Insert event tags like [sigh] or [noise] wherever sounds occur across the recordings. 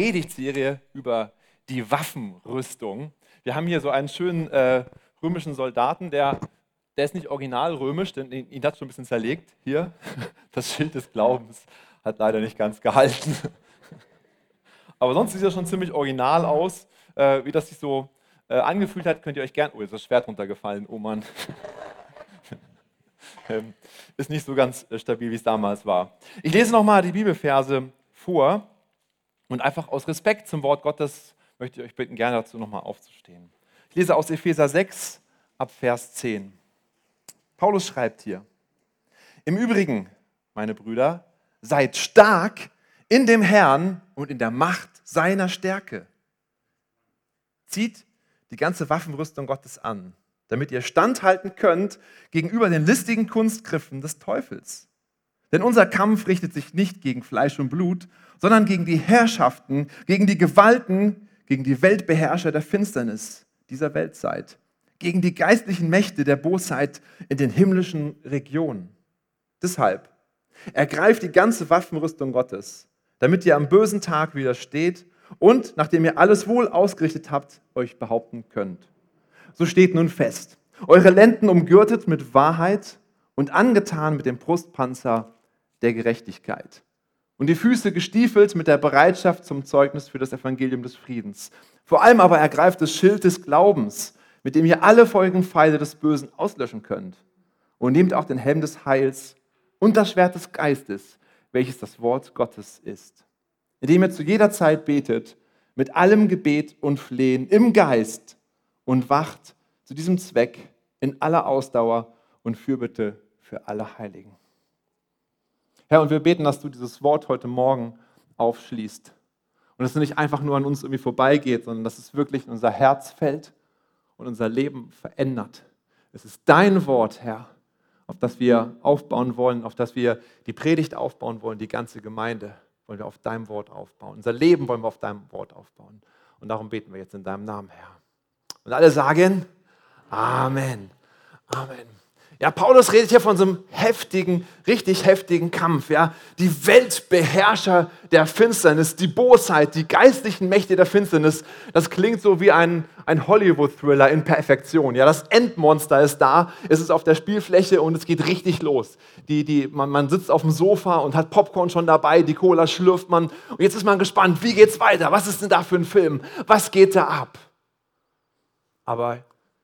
Predigtserie über die Waffenrüstung. Wir haben hier so einen schönen äh, römischen Soldaten, der, der ist nicht original römisch, denn ihn hat schon ein bisschen zerlegt. Hier, [laughs] das Schild des Glaubens hat leider nicht ganz gehalten. [laughs] Aber sonst sieht er schon ziemlich original aus. Äh, wie das sich so äh, angefühlt hat, könnt ihr euch gerne. Oh, ist das Schwert runtergefallen, oh Mann. [laughs] ähm, ist nicht so ganz äh, stabil, wie es damals war. Ich lese nochmal die Bibelverse vor und einfach aus Respekt zum Wort Gottes möchte ich euch bitten, gerne dazu nochmal aufzustehen. Ich lese aus Epheser 6 ab Vers 10. Paulus schreibt hier, im Übrigen, meine Brüder, seid stark in dem Herrn und in der Macht seiner Stärke. Zieht die ganze Waffenrüstung Gottes an, damit ihr standhalten könnt gegenüber den listigen Kunstgriffen des Teufels. Denn unser Kampf richtet sich nicht gegen Fleisch und Blut, sondern gegen die Herrschaften, gegen die Gewalten, gegen die Weltbeherrscher der Finsternis dieser Weltzeit, gegen die geistlichen Mächte der Bosheit in den himmlischen Regionen. Deshalb ergreift die ganze Waffenrüstung Gottes, damit ihr am bösen Tag widersteht und, nachdem ihr alles wohl ausgerichtet habt, euch behaupten könnt. So steht nun fest, eure Lenden umgürtet mit Wahrheit und angetan mit dem Brustpanzer der Gerechtigkeit und die Füße gestiefelt mit der Bereitschaft zum Zeugnis für das Evangelium des Friedens. Vor allem aber ergreift das Schild des Glaubens, mit dem ihr alle Folgenpfeile des Bösen auslöschen könnt. Und nehmt auch den Helm des Heils und das Schwert des Geistes, welches das Wort Gottes ist. Indem ihr zu jeder Zeit betet, mit allem Gebet und Flehen im Geist und wacht zu diesem Zweck in aller Ausdauer und Fürbitte für alle Heiligen. Herr, und wir beten, dass du dieses Wort heute Morgen aufschließt. Und dass es nicht einfach nur an uns irgendwie vorbeigeht, sondern dass es wirklich in unser Herz fällt und unser Leben verändert. Es ist dein Wort, Herr, auf das wir aufbauen wollen, auf das wir die Predigt aufbauen wollen, die ganze Gemeinde wollen wir auf deinem Wort aufbauen. Unser Leben wollen wir auf deinem Wort aufbauen. Und darum beten wir jetzt in deinem Namen, Herr. Und alle sagen Amen. Amen. Ja, Paulus redet hier von so einem heftigen, richtig heftigen Kampf. Ja, die Weltbeherrscher der Finsternis, die Bosheit, die geistlichen Mächte der Finsternis. Das klingt so wie ein, ein Hollywood-Thriller in Perfektion. Ja, das Endmonster ist da, es ist auf der Spielfläche und es geht richtig los. Die, die, man, man sitzt auf dem Sofa und hat Popcorn schon dabei, die Cola schlürft man und jetzt ist man gespannt, wie geht's weiter? Was ist denn da für ein Film? Was geht da ab? Aber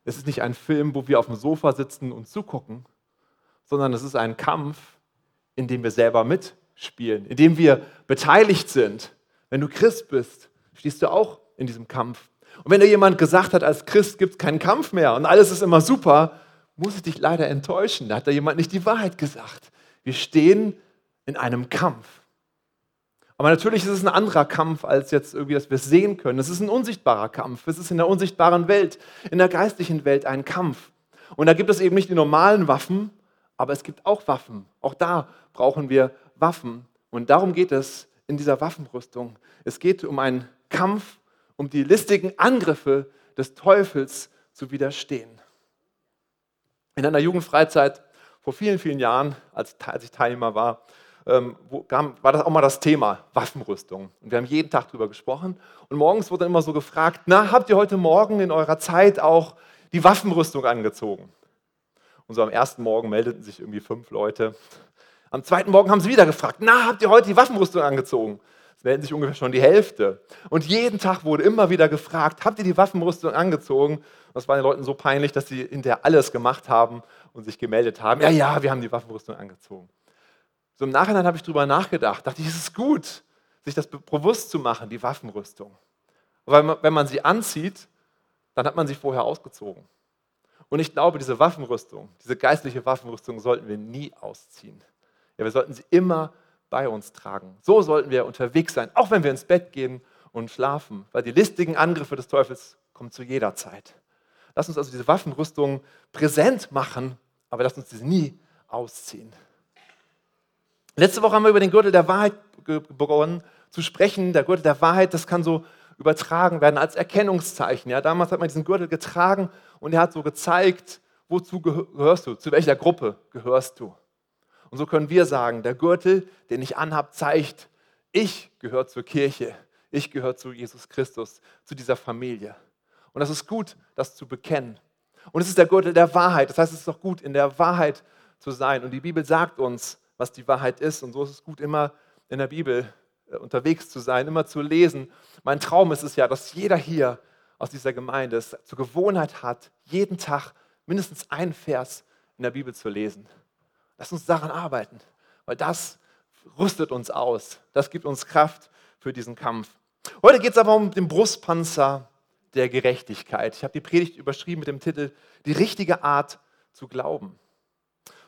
es ist nicht ein Film, wo wir auf dem Sofa sitzen und zugucken, sondern es ist ein Kampf, in dem wir selber mitspielen, in dem wir beteiligt sind. Wenn du Christ bist, stehst du auch in diesem Kampf. Und wenn dir jemand gesagt hat, als Christ gibt es keinen Kampf mehr und alles ist immer super, muss ich dich leider enttäuschen. Da hat da jemand nicht die Wahrheit gesagt. Wir stehen in einem Kampf. Aber natürlich ist es ein anderer Kampf, als jetzt irgendwie, dass wir es sehen können. Es ist ein unsichtbarer Kampf. Es ist in der unsichtbaren Welt, in der geistlichen Welt ein Kampf. Und da gibt es eben nicht die normalen Waffen, aber es gibt auch Waffen. Auch da brauchen wir Waffen. Und darum geht es in dieser Waffenrüstung. Es geht um einen Kampf, um die listigen Angriffe des Teufels zu widerstehen. In einer Jugendfreizeit vor vielen, vielen Jahren, als, ich Teilnehmer war, ähm, war das auch mal das Thema Waffenrüstung. Und wir haben jeden Tag darüber gesprochen. Und morgens wurde dann immer so gefragt, na, habt ihr heute Morgen in eurer Zeit auch die Waffenrüstung angezogen? Und so am ersten Morgen meldeten sich irgendwie fünf Leute. Am zweiten Morgen haben sie wieder gefragt, na, habt ihr heute die Waffenrüstung angezogen? Es melden sich ungefähr schon die Hälfte. Und jeden Tag wurde immer wieder gefragt, habt ihr die Waffenrüstung angezogen? Das war den Leuten so peinlich, dass sie hinterher alles gemacht haben und sich gemeldet haben, ja, ja, wir haben die Waffenrüstung angezogen. So im Nachhinein habe ich darüber nachgedacht, dachte ich, es ist gut, sich das bewusst zu machen, die Waffenrüstung. Weil wenn man sie anzieht, dann hat man sie vorher ausgezogen. Und ich glaube, diese Waffenrüstung, diese geistliche Waffenrüstung sollten wir nie ausziehen. Ja, wir sollten sie immer bei uns tragen. So sollten wir unterwegs sein, auch wenn wir ins Bett gehen und schlafen, weil die listigen Angriffe des Teufels kommen zu jeder Zeit. Lass uns also diese Waffenrüstung präsent machen, aber lass uns sie nie ausziehen. Letzte Woche haben wir über den Gürtel der Wahrheit begonnen zu sprechen. Der Gürtel der Wahrheit, das kann so übertragen werden als Erkennungszeichen. Ja, damals hat man diesen Gürtel getragen und er hat so gezeigt, wozu gehörst du, zu welcher Gruppe gehörst du. Und so können wir sagen, der Gürtel, den ich anhabe, zeigt, ich gehöre zur Kirche. ich gehöre zu Jesus Christus, zu dieser Familie. Und das ist gut, das zu bekennen. Und es ist der Gürtel der Wahrheit. Das heißt, es ist auch gut, in der Wahrheit zu sein. Und die Bibel sagt uns, was die Wahrheit ist. Und so ist es gut, immer in der Bibel äh, unterwegs zu sein, immer zu lesen. Mein Traum ist es ja, dass jeder hier aus dieser Gemeinde es zur Gewohnheit hat, jeden Tag mindestens einen Vers in der Bibel zu lesen. Lass uns daran arbeiten, weil das rüstet uns aus. Das gibt uns Kraft für diesen Kampf. Heute geht es aber um den Brustpanzer der Gerechtigkeit. Ich habe die Predigt überschrieben mit dem Titel Die richtige Art zu glauben.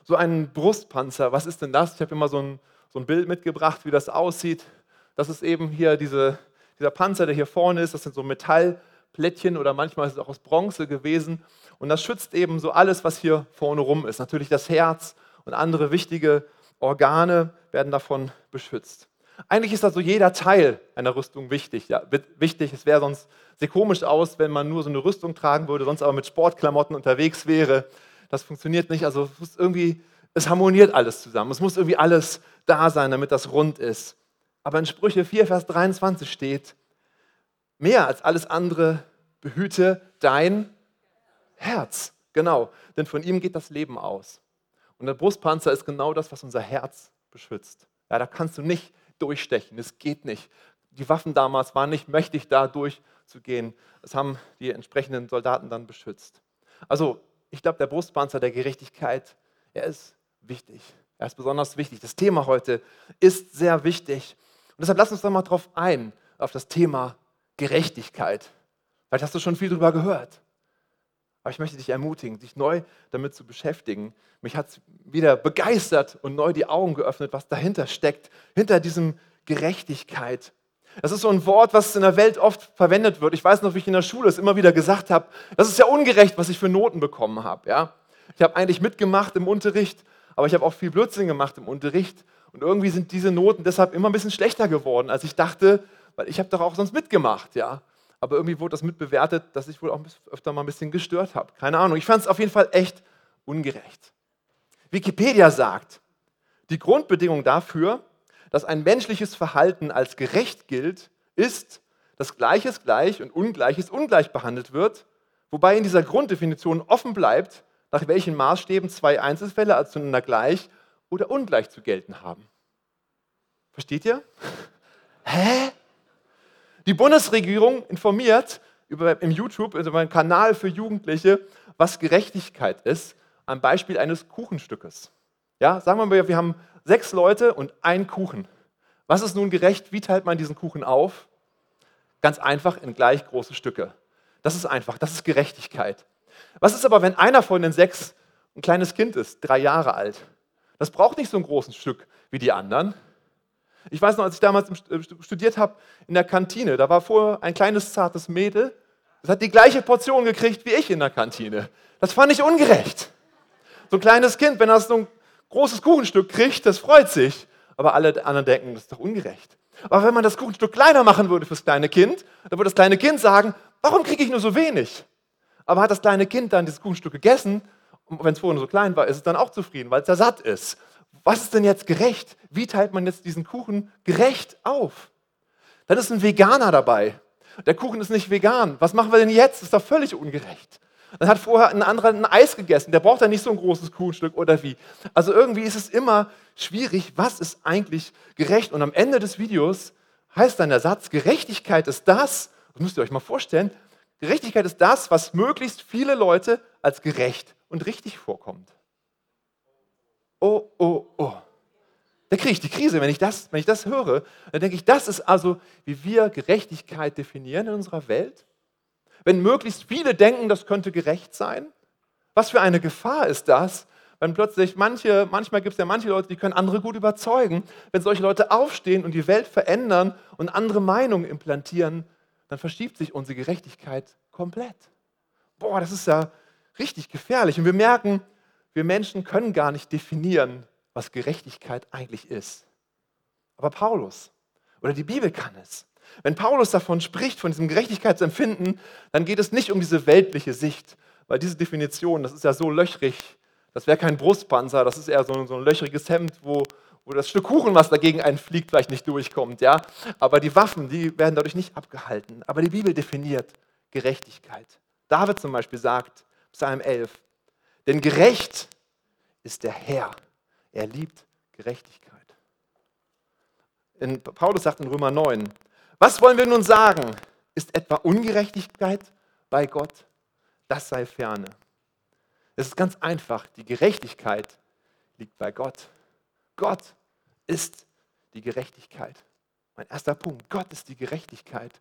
So ein Brustpanzer, was ist denn das? Ich habe immer so ein, so ein Bild mitgebracht, wie das aussieht. Das ist eben hier diese, dieser Panzer, der hier vorne ist. Das sind so Metallplättchen oder manchmal ist es auch aus Bronze gewesen. Und das schützt eben so alles, was hier vorne rum ist. Natürlich das Herz und andere wichtige Organe werden davon beschützt. Eigentlich ist also jeder Teil einer Rüstung wichtig. Ja, wichtig, es wäre sonst sehr komisch aus, wenn man nur so eine Rüstung tragen würde, sonst aber mit Sportklamotten unterwegs wäre. Das funktioniert nicht. Also es, irgendwie, es harmoniert alles zusammen. Es muss irgendwie alles da sein, damit das rund ist. Aber in Sprüche 4, Vers 23 steht, mehr als alles andere behüte dein Herz. Genau, denn von ihm geht das Leben aus. Und der Brustpanzer ist genau das, was unser Herz beschützt. Ja, da kannst du nicht durchstechen. Es geht nicht. Die Waffen damals waren nicht mächtig, da durchzugehen. Das haben die entsprechenden Soldaten dann beschützt. Also, ich glaube, der Brustpanzer der Gerechtigkeit, er ist wichtig. Er ist besonders wichtig. Das Thema heute ist sehr wichtig. Und deshalb lass uns doch mal drauf ein, auf das Thema Gerechtigkeit. Vielleicht hast du schon viel darüber gehört. Aber ich möchte dich ermutigen, dich neu damit zu beschäftigen. Mich hat es wieder begeistert und neu die Augen geöffnet, was dahinter steckt, hinter diesem Gerechtigkeit. Das ist so ein Wort, was in der Welt oft verwendet wird. Ich weiß noch, wie ich in der Schule es immer wieder gesagt habe. Das ist ja ungerecht, was ich für Noten bekommen habe. Ja? Ich habe eigentlich mitgemacht im Unterricht, aber ich habe auch viel Blödsinn gemacht im Unterricht. Und irgendwie sind diese Noten deshalb immer ein bisschen schlechter geworden, als ich dachte, weil ich habe doch auch sonst mitgemacht. Ja? aber irgendwie wurde das mitbewertet, dass ich wohl auch öfter mal ein bisschen gestört habe. Keine Ahnung. Ich fand es auf jeden Fall echt ungerecht. Wikipedia sagt, die Grundbedingung dafür, dass ein menschliches Verhalten als gerecht gilt, ist, dass Gleiches gleich und Ungleiches ungleich behandelt wird, wobei in dieser Grunddefinition offen bleibt, nach welchen Maßstäben zwei Einzelfälle als zueinander gleich oder ungleich zu gelten haben. Versteht ihr? [laughs] Hä? Die Bundesregierung informiert über, im YouTube, also über einen Kanal für Jugendliche, was Gerechtigkeit ist, am Beispiel eines Kuchenstückes. Ja, sagen wir mal, wir haben sechs Leute und einen Kuchen. Was ist nun gerecht? Wie teilt man diesen Kuchen auf? Ganz einfach in gleich große Stücke. Das ist einfach, das ist Gerechtigkeit. Was ist aber, wenn einer von den sechs ein kleines Kind ist, drei Jahre alt? Das braucht nicht so ein großes Stück wie die anderen. Ich weiß noch, als ich damals äh, studiert habe in der Kantine, da war vorher ein kleines zartes Mädel, das hat die gleiche Portion gekriegt wie ich in der Kantine. Das fand ich ungerecht. So ein kleines Kind, wenn das so ein großes Kuchenstück kriegt, das freut sich. Aber alle anderen denken, das ist doch ungerecht. Aber wenn man das Kuchenstück kleiner machen würde fürs kleine Kind, dann würde das kleine Kind sagen, warum kriege ich nur so wenig? Aber hat das kleine Kind dann dieses Kuchenstück gegessen, und wenn es vorher nur so klein war, ist es dann auch zufrieden, weil es ja satt ist was ist denn jetzt gerecht? Wie teilt man jetzt diesen Kuchen gerecht auf? Dann ist ein Veganer dabei. Der Kuchen ist nicht vegan. Was machen wir denn jetzt? Das ist doch völlig ungerecht. Dann hat vorher ein anderer ein Eis gegessen. Der braucht ja nicht so ein großes Kuchenstück oder wie. Also irgendwie ist es immer schwierig, was ist eigentlich gerecht? Und am Ende des Videos heißt dann der Satz, Gerechtigkeit ist das, das müsst ihr euch mal vorstellen, Gerechtigkeit ist das, was möglichst viele Leute als gerecht und richtig vorkommt oh, oh, oh. Da kriege ich die Krise, wenn ich, das, wenn ich das höre. Dann denke ich, das ist also, wie wir Gerechtigkeit definieren in unserer Welt. Wenn möglichst viele denken, das könnte gerecht sein, was für eine Gefahr ist das, wenn plötzlich manche, manchmal gibt es ja manche Leute, die können andere gut überzeugen. Wenn solche Leute aufstehen und die Welt verändern und andere Meinungen implantieren, dann verschiebt sich unsere Gerechtigkeit komplett. Boah, das ist ja richtig gefährlich. Und wir merken, wir Menschen können gar nicht definieren, was Gerechtigkeit eigentlich ist. Aber Paulus oder die Bibel kann es. Wenn Paulus davon spricht, von diesem Gerechtigkeitsempfinden, dann geht es nicht um diese weltliche Sicht, weil diese Definition, das ist ja so löchrig, das wäre kein Brustpanzer, das ist eher so, so ein löchriges Hemd, wo, wo das Stück Kuchen, was dagegen einen fliegt, vielleicht nicht durchkommt. Ja? Aber die Waffen, die werden dadurch nicht abgehalten. Aber die Bibel definiert Gerechtigkeit. David zum Beispiel sagt, Psalm 11, denn gerecht ist der Herr. Er liebt Gerechtigkeit. In, Paulus sagt in Römer 9, was wollen wir nun sagen? Ist etwa Ungerechtigkeit bei Gott? Das sei ferne. Es ist ganz einfach, die Gerechtigkeit liegt bei Gott. Gott ist die Gerechtigkeit. Mein erster Punkt, Gott ist die Gerechtigkeit.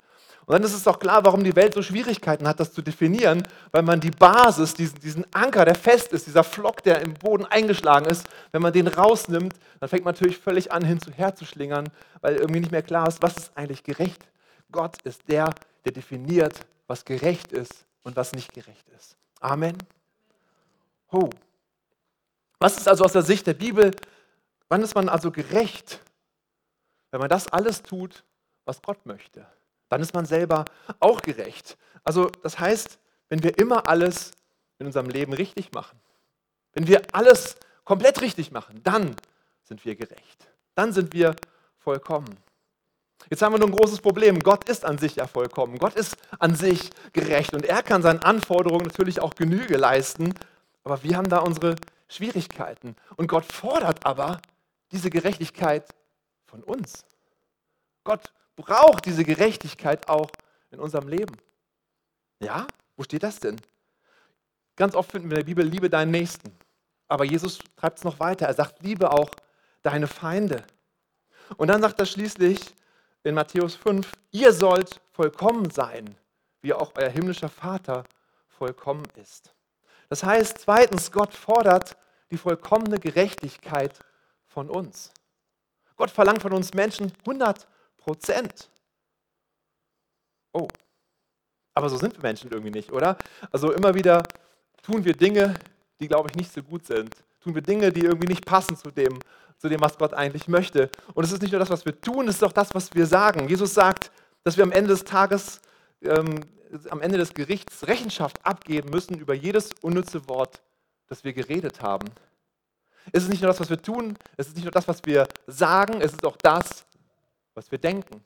Und dann ist es auch klar, warum die Welt so Schwierigkeiten hat, das zu definieren, weil man die Basis, diesen, diesen Anker, der fest ist, dieser Flock, der im Boden eingeschlagen ist, wenn man den rausnimmt, dann fängt man natürlich völlig an, hin zu schlingern, weil irgendwie nicht mehr klar ist, was ist eigentlich gerecht. Gott ist der, der definiert, was gerecht ist und was nicht gerecht ist. Amen. Ho. Was ist also aus der Sicht der Bibel, wann ist man also gerecht? Wenn man das alles tut, was Gott möchte, dann ist man selber auch gerecht. Also das heißt, wenn wir immer alles in unserem Leben richtig machen, wenn wir alles komplett richtig machen, dann sind wir gerecht. Dann sind wir vollkommen. Jetzt haben wir nur ein großes Problem. Gott ist an sich ja vollkommen. Gott ist an sich gerecht und er kann seinen Anforderungen natürlich auch Genüge leisten. Aber wir haben da unsere Schwierigkeiten. Und Gott fordert aber diese Gerechtigkeit von uns. Gott braucht diese Gerechtigkeit auch in unserem Leben. Ja, wo steht das denn? Ganz oft finden wir in der Bibel, liebe deinen Nächsten. Aber Jesus treibt es noch weiter. Er sagt, liebe auch deine Feinde. Und dann sagt er schließlich in Matthäus 5, ihr sollt vollkommen sein, wie auch euer himmlischer Vater vollkommen ist. Das heißt, zweitens, Gott fordert die vollkommene Gerechtigkeit von uns. Gott verlangt von uns Menschen 100 Prozent. Oh, aber so sind wir Menschen irgendwie nicht, oder? Also immer wieder tun wir Dinge, die, glaube ich, nicht so gut sind. Tun wir Dinge, die irgendwie nicht passen zu dem, zu dem, was Gott eigentlich möchte. Und es ist nicht nur das, was wir tun, es ist auch das, was wir sagen. Jesus sagt, dass wir am Ende des Tages, ähm, am Ende des Gerichts Rechenschaft abgeben müssen über jedes unnütze Wort, das wir geredet haben. Es ist nicht nur das, was wir tun, es ist nicht nur das, was wir sagen, es ist auch das, was wir denken.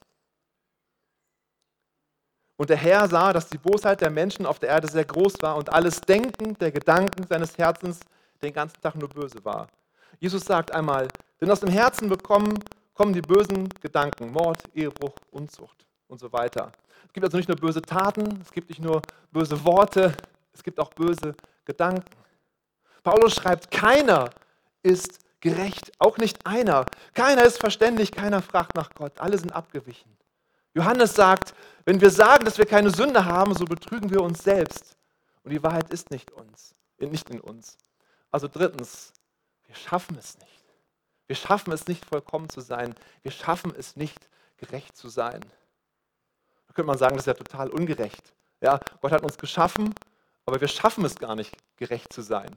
Und der Herr sah, dass die Bosheit der Menschen auf der Erde sehr groß war und alles Denken der Gedanken seines Herzens den ganzen Tag nur böse war. Jesus sagt einmal, denn aus dem Herzen bekommen, kommen die bösen Gedanken, Mord, Ehebruch, Unzucht und so weiter. Es gibt also nicht nur böse Taten, es gibt nicht nur böse Worte, es gibt auch böse Gedanken. Paulus schreibt, keiner ist gerecht, auch nicht einer. Keiner ist verständig, keiner fragt nach Gott, alle sind abgewichen. Johannes sagt, wenn wir sagen, dass wir keine Sünde haben, so betrügen wir uns selbst. Und die Wahrheit ist nicht uns, nicht in uns. Also drittens, wir schaffen es nicht. Wir schaffen es nicht, vollkommen zu sein. Wir schaffen es nicht, gerecht zu sein. Da könnte man sagen, das ist ja total ungerecht. Ja, Gott hat uns geschaffen, aber wir schaffen es gar nicht, gerecht zu sein.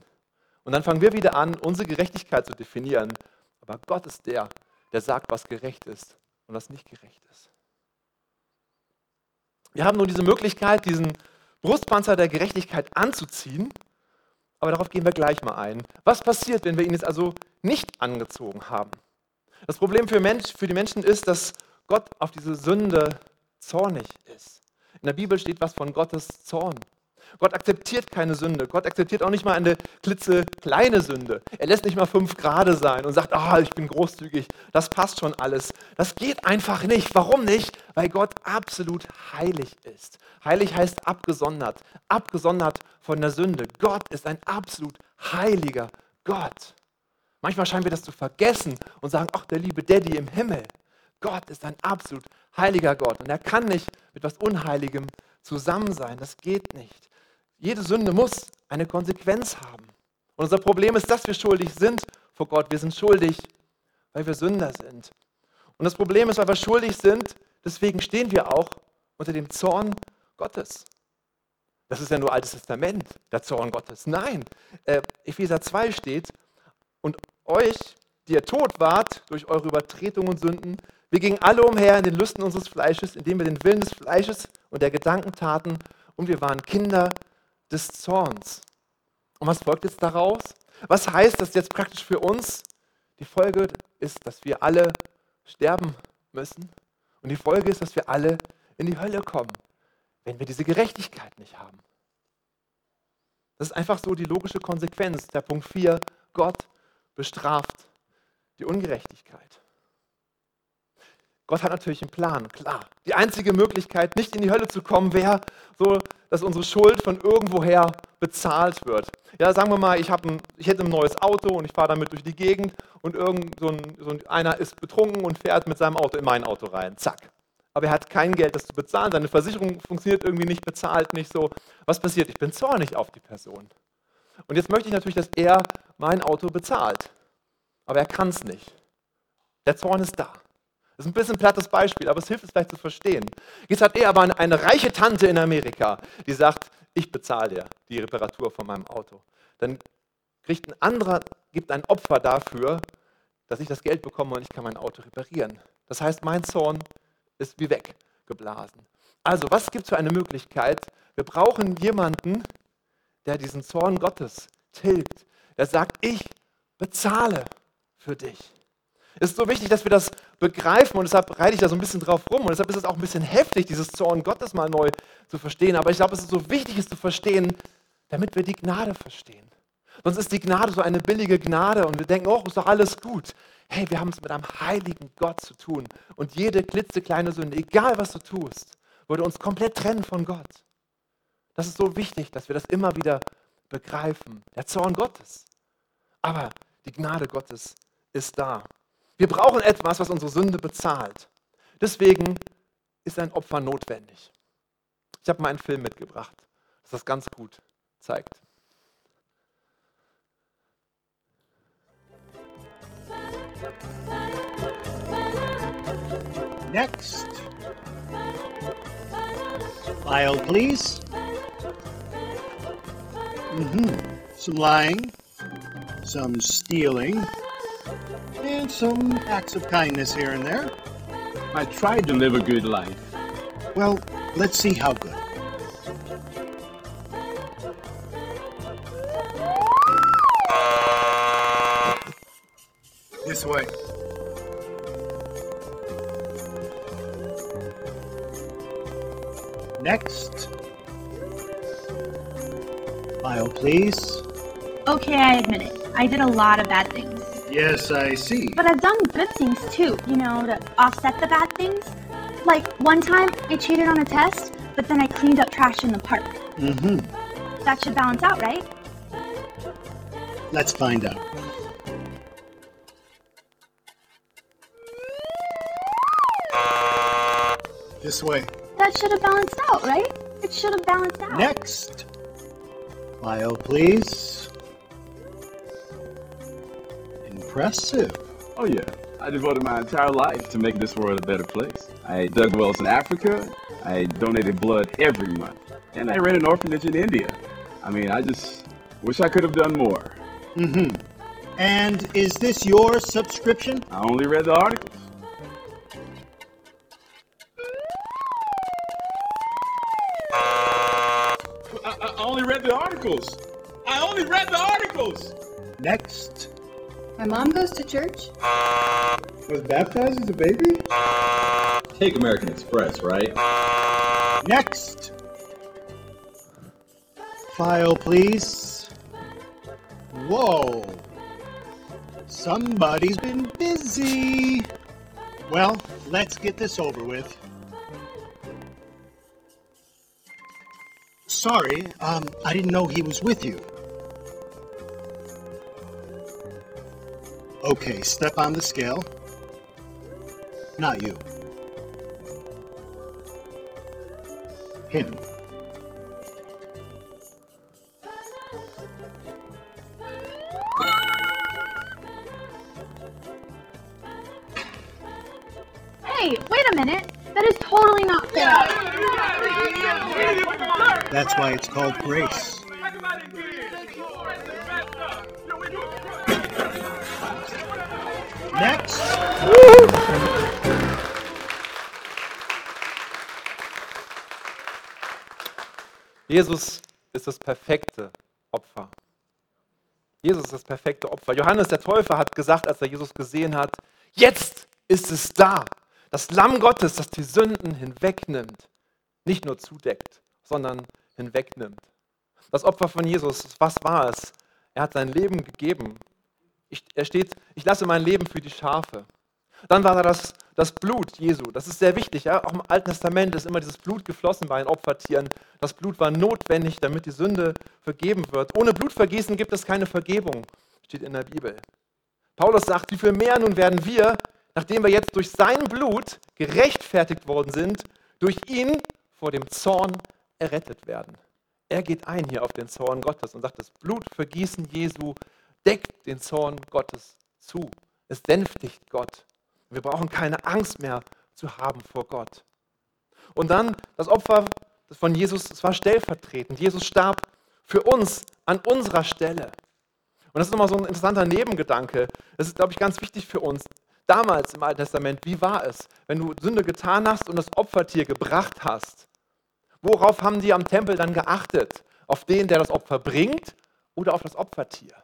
Und dann fangen wir wieder an, unsere Gerechtigkeit zu definieren. Aber Gott ist der, der sagt, was gerecht ist und was nicht gerecht ist. Wir haben nun diese Möglichkeit, diesen Brustpanzer der Gerechtigkeit anzuziehen, aber darauf gehen wir gleich mal ein. Was passiert, wenn wir ihn jetzt also nicht angezogen haben? Das Problem für, Mensch, für die Menschen ist, dass Gott auf diese Sünde zornig ist. In der Bibel steht was von Gottes Zorn. Gott akzeptiert keine Sünde. Gott akzeptiert auch nicht mal eine klitzekleine Sünde. Er lässt nicht mal fünf Grade sein und sagt, ah, ich bin großzügig, das passt schon alles. Das geht einfach nicht. Warum nicht? Weil Gott absolut heilig ist. Heilig heißt abgesondert, abgesondert von der Sünde. Gott ist ein absolut heiliger Gott. Manchmal scheinen wir das zu vergessen und sagen, ach, der liebe Daddy im Himmel. Gott ist ein absolut heiliger Gott und er kann nicht mit was Unheiligem zusammen sein. Das geht nicht. Jede Sünde muss eine Konsequenz haben. Und unser Problem ist, dass wir schuldig sind vor Gott. Wir sind schuldig, weil wir Sünder sind. Und das Problem ist, weil wir schuldig sind, deswegen stehen wir auch unter dem Zorn Gottes. Das ist ja nur Altes Testament, der Zorn Gottes. Nein, äh, Epheser 2 steht, und euch, die ihr tot wart durch eure Übertretungen und Sünden, wir gingen alle umher in den Lüsten unseres Fleisches, indem wir den Willen des Fleisches und der Gedanken taten, und wir waren Kinder des Zorns. Und was folgt jetzt daraus? Was heißt das jetzt praktisch für uns? Die Folge ist, dass wir alle sterben müssen. Und die Folge ist, dass wir alle in die Hölle kommen, wenn wir diese Gerechtigkeit nicht haben. Das ist einfach so die logische Konsequenz. Der Punkt 4, Gott bestraft die Ungerechtigkeit. Gott hat natürlich einen Plan, klar. Die einzige Möglichkeit, nicht in die Hölle zu kommen, wäre so, dass unsere Schuld von irgendwoher bezahlt wird. Ja, sagen wir mal, ich, ein, ich hätte ein neues Auto und ich fahre damit durch die Gegend und irgend so, ein, so ein, einer ist betrunken und fährt mit seinem Auto in mein Auto rein. Zack. Aber er hat kein Geld, das zu bezahlen. Seine Versicherung funktioniert irgendwie nicht, bezahlt nicht so. Was passiert? Ich bin zornig auf die Person. Und jetzt möchte ich natürlich, dass er mein Auto bezahlt. Aber er kann es nicht. Der Zorn ist da. Das ist ein bisschen ein plattes Beispiel, aber es hilft es vielleicht zu verstehen. Jetzt hat er aber eine, eine reiche Tante in Amerika, die sagt, ich bezahle dir die Reparatur von meinem Auto. Dann kriegt ein anderer, gibt ein Opfer dafür, dass ich das Geld bekomme und ich kann mein Auto reparieren. Das heißt, mein Zorn ist wie weggeblasen. Also, was gibt es für eine Möglichkeit? Wir brauchen jemanden, der diesen Zorn Gottes tilgt, der sagt, ich bezahle für dich. Es ist so wichtig, dass wir das begreifen und deshalb reite ich da so ein bisschen drauf rum und deshalb ist es auch ein bisschen heftig, dieses Zorn Gottes mal neu zu verstehen. Aber ich glaube, es ist so wichtig, es zu verstehen, damit wir die Gnade verstehen. Sonst ist die Gnade so eine billige Gnade und wir denken, oh, ist doch alles gut. Hey, wir haben es mit einem heiligen Gott zu tun und jede klitzekleine Sünde, egal was du tust, würde uns komplett trennen von Gott. Das ist so wichtig, dass wir das immer wieder begreifen. Der Zorn Gottes. Aber die Gnade Gottes ist da. Wir brauchen etwas, was unsere Sünde bezahlt. Deswegen ist ein Opfer notwendig. Ich habe mal einen Film mitgebracht, das das ganz gut zeigt. Next. File, please. Mm-hmm. Some lying, some stealing, and some acts of kindness here and there. I tried to live a good life. Well, let's see how good. This way. Next. File, please. Okay, I admit it. I did a lot of bad things. Yes, I see. But I've done good things too, you know, to offset the bad things. Like one time I cheated on a test, but then I cleaned up trash in the park. Mm-hmm. That should balance out, right? Let's find out. This way. That should have balanced out, right? It should have balanced out. Next. File, please. Impressive. Oh, yeah. I devoted my entire life to make this world a better place. I dug wells in Africa. I donated blood every month. And I ran an orphanage in India. I mean, I just wish I could have done more. Mm-hmm. And is this your subscription? I only read the articles. I, I only read the articles. I only read the articles. Next. My mom goes to church. Was baptized as a baby? Take American Express, right? Next. File, please. Whoa. Somebody's been busy. Well, let's get this over with. Sorry, um, I didn't know he was with you. Okay, step on the scale. Not you. Him. Hey, wait a minute. That is totally not fair. That's why it's called grace. Jesus ist das perfekte Opfer. Jesus ist das perfekte Opfer. Johannes der Täufer hat gesagt, als er Jesus gesehen hat, Jetzt ist es da. Das Lamm Gottes, das die Sünden hinwegnimmt. Nicht nur zudeckt, sondern hinwegnimmt. Das Opfer von Jesus, was war es? Er hat sein Leben gegeben. Ich, er steht, ich lasse mein Leben für die Schafe. Dann war da das, das Blut Jesu. Das ist sehr wichtig. Ja? Auch im Alten Testament ist immer dieses Blut geflossen bei den Opfertieren. Das Blut war notwendig, damit die Sünde vergeben wird. Ohne Blutvergießen gibt es keine Vergebung, steht in der Bibel. Paulus sagt, wie viel mehr nun werden wir, nachdem wir jetzt durch sein Blut gerechtfertigt worden sind, durch ihn vor dem Zorn errettet werden. Er geht ein hier auf den Zorn Gottes und sagt, das Blutvergießen Jesu deckt den Zorn Gottes zu. Es sänftigt Gott. Wir brauchen keine Angst mehr zu haben vor Gott. Und dann das Opfer von Jesus, es war stellvertretend. Jesus starb für uns an unserer Stelle. Und das ist nochmal so ein interessanter Nebengedanke. Das ist, glaube ich, ganz wichtig für uns. Damals im Alten Testament, wie war es, wenn du Sünde getan hast und das Opfertier gebracht hast? Worauf haben die am Tempel dann geachtet? Auf den, der das Opfer bringt oder auf das Opfertier?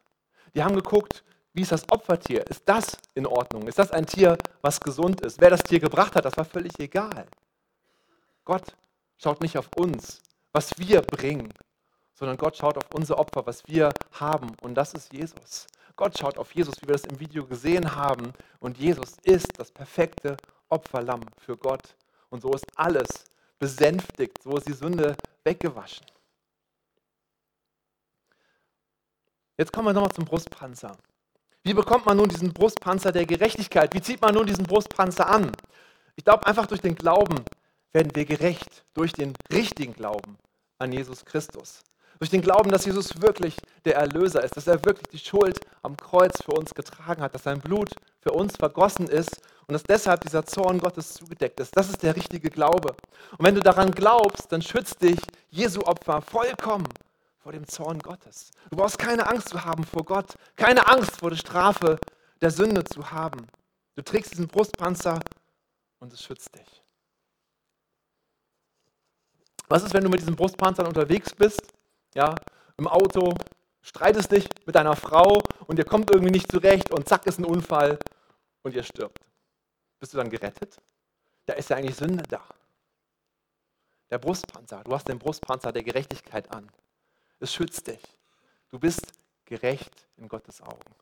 Die haben geguckt, wie ist das Opfertier? Ist das in Ordnung? Ist das ein Tier, was gesund ist? Wer das Tier gebracht hat, das war völlig egal. Gott schaut nicht auf uns, was wir bringen, sondern Gott schaut auf unser Opfer, was wir haben. Und das ist Jesus. Gott schaut auf Jesus, wie wir das im Video gesehen haben. Und Jesus ist das perfekte Opferlamm für Gott. Und so ist alles besänftigt, so ist die Sünde weggewaschen. Jetzt kommen wir nochmal zum Brustpanzer. Wie bekommt man nun diesen Brustpanzer der Gerechtigkeit? Wie zieht man nun diesen Brustpanzer an? Ich glaube, einfach durch den Glauben werden wir gerecht, durch den richtigen Glauben an Jesus Christus. Durch den Glauben, dass Jesus wirklich der Erlöser ist, dass er wirklich die Schuld am Kreuz für uns getragen hat, dass sein Blut für uns vergossen ist und dass deshalb dieser Zorn Gottes zugedeckt ist. Das ist der richtige Glaube. Und wenn du daran glaubst, dann schützt dich Jesu Opfer vollkommen vor dem Zorn Gottes. Du brauchst keine Angst zu haben vor Gott, keine Angst vor der Strafe der Sünde zu haben. Du trägst diesen Brustpanzer und es schützt dich. Was ist, wenn du mit diesem Brustpanzer unterwegs bist? Ja, im Auto, streitest dich mit deiner Frau und ihr kommt irgendwie nicht zurecht und zack ist ein Unfall und ihr stirbt. Bist du dann gerettet? Da ist ja eigentlich Sünde da. Der Brustpanzer, du hast den Brustpanzer der Gerechtigkeit an. Es schützt dich. Du bist gerecht in Gottes Augen.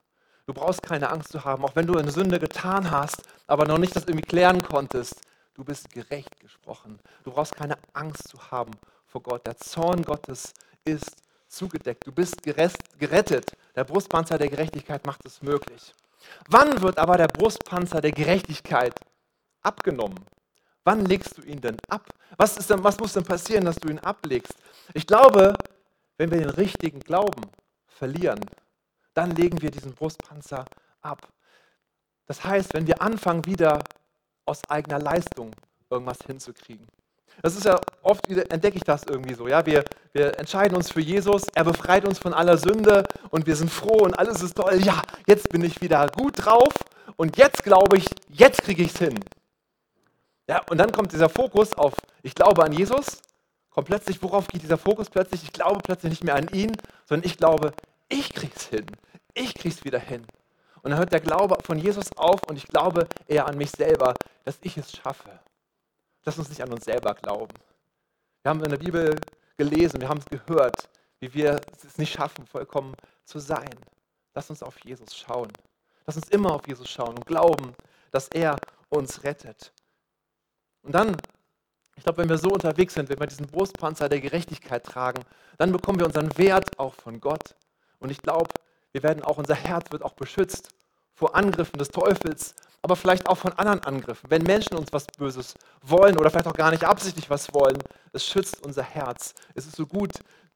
Du brauchst keine Angst zu haben, auch wenn du eine Sünde getan hast, aber noch nicht das irgendwie klären konntest. Du bist gerecht gesprochen. Du brauchst keine Angst zu haben vor Gott. Der Zorn Gottes ist zugedeckt. Du bist gerettet. Der Brustpanzer der Gerechtigkeit macht es möglich. Wann wird aber der Brustpanzer der Gerechtigkeit abgenommen? Wann legst du ihn denn ab? Was, denn, was muss denn passieren, dass du ihn ablegst? Ich glaube, wenn wir den richtigen Glauben verlieren, dann legen wir diesen Brustpanzer ab. Das heißt, wenn wir anfangen, wieder aus eigener Leistung irgendwas hinzukriegen. Das ist ja oft entdecke ich das irgendwie so. Ja, wir, wir entscheiden uns für Jesus, er befreit uns von aller Sünde und wir sind froh und alles ist toll. Ja, jetzt bin ich wieder gut drauf und jetzt glaube ich, jetzt kriege ich es hin. Ja, und dann kommt dieser Fokus auf, ich glaube an Jesus kommt plötzlich, worauf geht dieser Fokus plötzlich? Ich glaube plötzlich nicht mehr an ihn, sondern ich glaube, ich krieg's hin. Ich krieg's wieder hin. Und dann hört der Glaube von Jesus auf und ich glaube eher an mich selber, dass ich es schaffe. Lass uns nicht an uns selber glauben. Wir haben in der Bibel gelesen, wir haben es gehört, wie wir es nicht schaffen, vollkommen zu sein. Lass uns auf Jesus schauen. Lass uns immer auf Jesus schauen und glauben, dass er uns rettet. Und dann ich glaube, wenn wir so unterwegs sind, wenn wir diesen Brustpanzer der Gerechtigkeit tragen, dann bekommen wir unseren Wert auch von Gott. Und ich glaube, wir werden auch, unser Herz wird auch beschützt vor Angriffen des Teufels, aber vielleicht auch von anderen Angriffen. Wenn Menschen uns was Böses wollen oder vielleicht auch gar nicht absichtlich was wollen, es schützt unser Herz. Es ist so gut,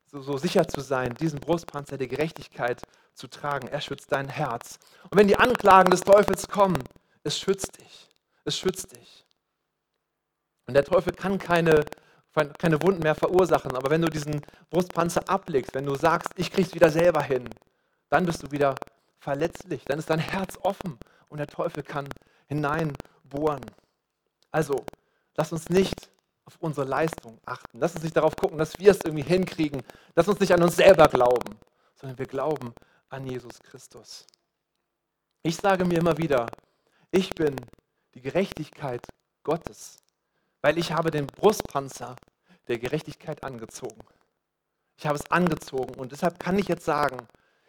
so, so sicher zu sein, diesen Brustpanzer der Gerechtigkeit zu tragen. Er schützt dein Herz. Und wenn die Anklagen des Teufels kommen, es schützt dich. Es schützt dich. Und der Teufel kann keine, keine Wunden mehr verursachen. Aber wenn du diesen Brustpanzer ablegst, wenn du sagst, ich krieg's wieder selber hin, dann bist du wieder verletzlich. Dann ist dein Herz offen und der Teufel kann hineinbohren. Also, lass uns nicht auf unsere Leistung achten. Lass uns nicht darauf gucken, dass wir es irgendwie hinkriegen. Lass uns nicht an uns selber glauben, sondern wir glauben an Jesus Christus. Ich sage mir immer wieder, Ich bin die Gerechtigkeit Gottes, weil ich habe den Brustpanzer der Gerechtigkeit angezogen. Ich habe es angezogen und deshalb kann ich jetzt sagen,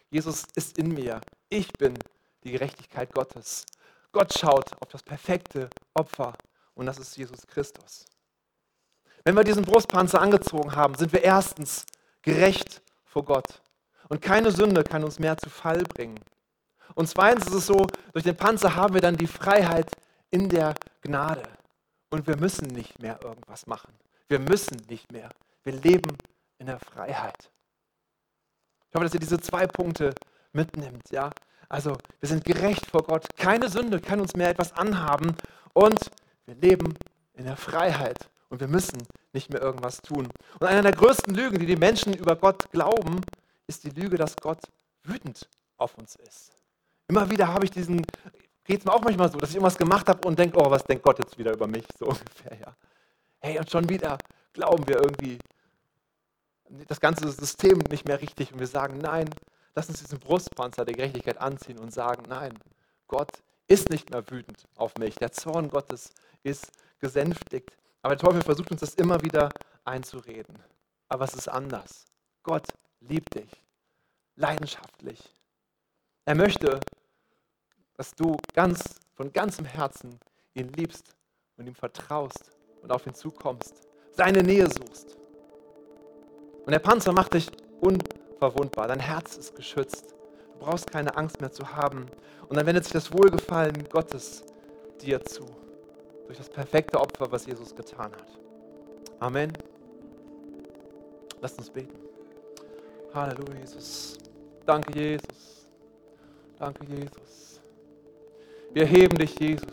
Jesus ist in mir. Ich bin die Gerechtigkeit Gottes. Gott schaut auf das perfekte Opfer und das ist Jesus Christus. Wenn wir diesen Brustpanzer angezogen haben, sind wir erstens gerecht vor Gott. Und keine Sünde kann uns mehr zu Fall bringen. Und zweitens ist es so, durch den Panzer haben wir dann die Freiheit in der Gnade. Und wir müssen nicht mehr irgendwas machen. Wir müssen nicht mehr. Wir leben in der Freiheit. Ich hoffe, dass ihr diese zwei Punkte mitnimmt. Ja? Also, wir sind gerecht vor Gott. Keine Sünde kann uns mehr etwas anhaben. Und wir leben in der Freiheit. Und wir müssen nicht mehr irgendwas tun. Und eine der größten Lügen, die die Menschen über Gott glauben, ist die Lüge, dass Gott wütend auf uns ist. Immer wieder habe ich diesen, geht es mir auch manchmal so, dass ich irgendwas gemacht habe und denke, oh, was denkt Gott jetzt wieder über mich? So [laughs] ungefähr, ja. Hey, und schon wieder glauben wir irgendwie das ganze System nicht mehr richtig und wir sagen, nein, lass uns diesen Brustpanzer der Gerechtigkeit anziehen und sagen, nein, Gott ist nicht mehr wütend auf mich. Der Zorn Gottes ist gesänftigt. Aber der Teufel versucht uns das immer wieder einzureden. Aber es ist anders. Gott liebt dich leidenschaftlich. Er möchte, dass du ganz von ganzem Herzen ihn liebst und ihm vertraust und auf ihn zukommst, seine Nähe suchst. Und der Panzer macht dich unverwundbar, dein Herz ist geschützt. Du brauchst keine Angst mehr zu haben. Und dann wendet sich das Wohlgefallen Gottes dir zu, durch das perfekte Opfer, was Jesus getan hat. Amen. Lasst uns beten. Halleluja, Jesus. Danke, Jesus. Danke, Jesus. Wir heben dich, Jesus.